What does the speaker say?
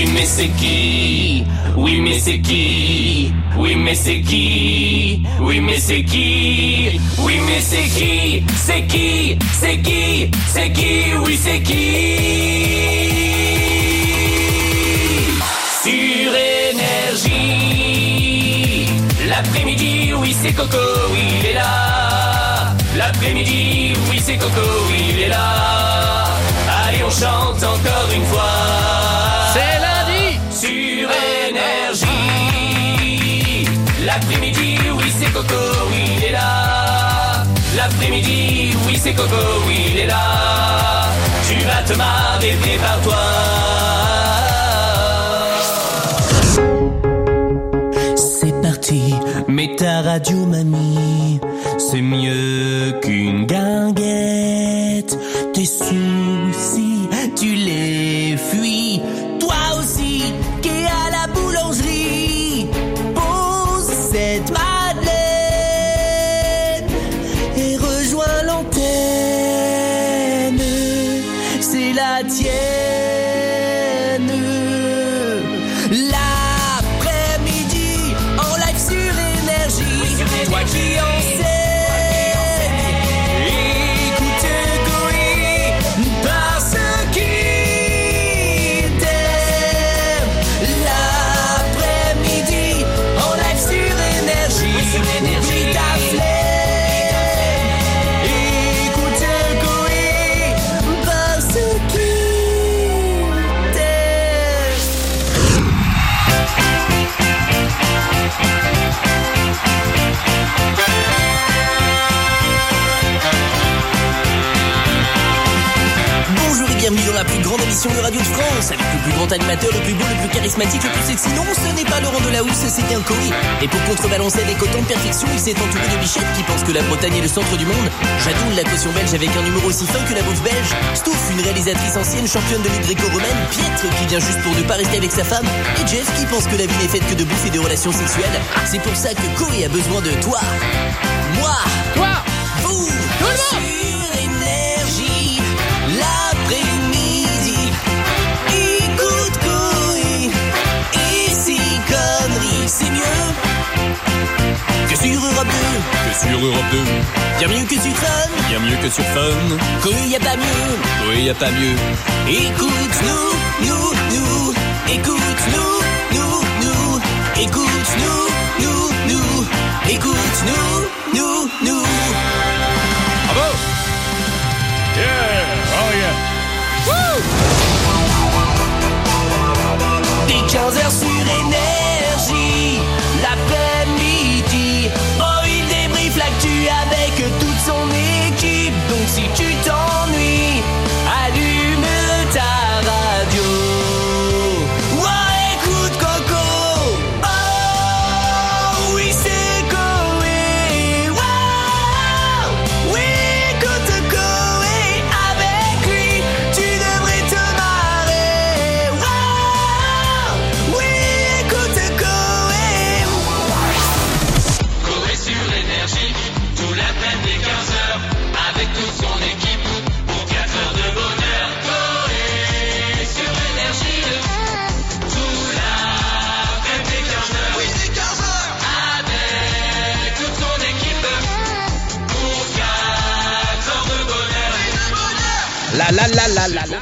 Oui mais c'est qui? Oui mais c'est qui? Oui mais c'est qui? Oui mais c'est qui? Oui mais c'est qui? C'est qui? C'est qui? C'est qui? Oui c'est qui? Sur énergie. L'après-midi, oui c'est Coco, il est là. L'après-midi, oui c'est Coco, il est là. Allez on chante encore une fois L'après-midi, oui c'est Coco, il est là. L'après-midi, oui c'est Coco, il est là. Tu vas te marrer, prépare-toi. C'est parti, mets ta radio mamie, c'est mieux qu'une guinguette. Tes soucis, énergie. Dans la plus grande émission de radio de France avec le plus grand animateur, le plus beau, le plus charismatique, le plus sexy. Non, ce n'est pas Laurent Delahousse, c'est bien Cory. Et pour contrebalancer avec autant de perfection, il s'est entouré de bichettes qui pensent que la Bretagne est le centre du monde. Jadoul, la caution belge avec un numéro aussi fin que la bouffe belge. Stouff, une réalisatrice ancienne championne de lutte gréco-romaine. Pietre qui vient juste pour ne pas rester avec sa femme. Et Jeff qui pense que la vie n'est faite que de bouffe et de relations sexuelles. C'est pour ça que Cory a besoin de toi. Moi. Toi Vous sur Europe 2 Que sur Europe 2, Bien mieux que sur Fun bien mieux que sur Fun. Coé y a pas mieux Oui, y a pas mieux. Écoute-nous, nous, nous Écoute-nous, nous, nous Écoute-nous, nous, nous Écoute-nous, nous, nous Bravo! Yeah! Oh yeah! Dès 15h sur la la la la la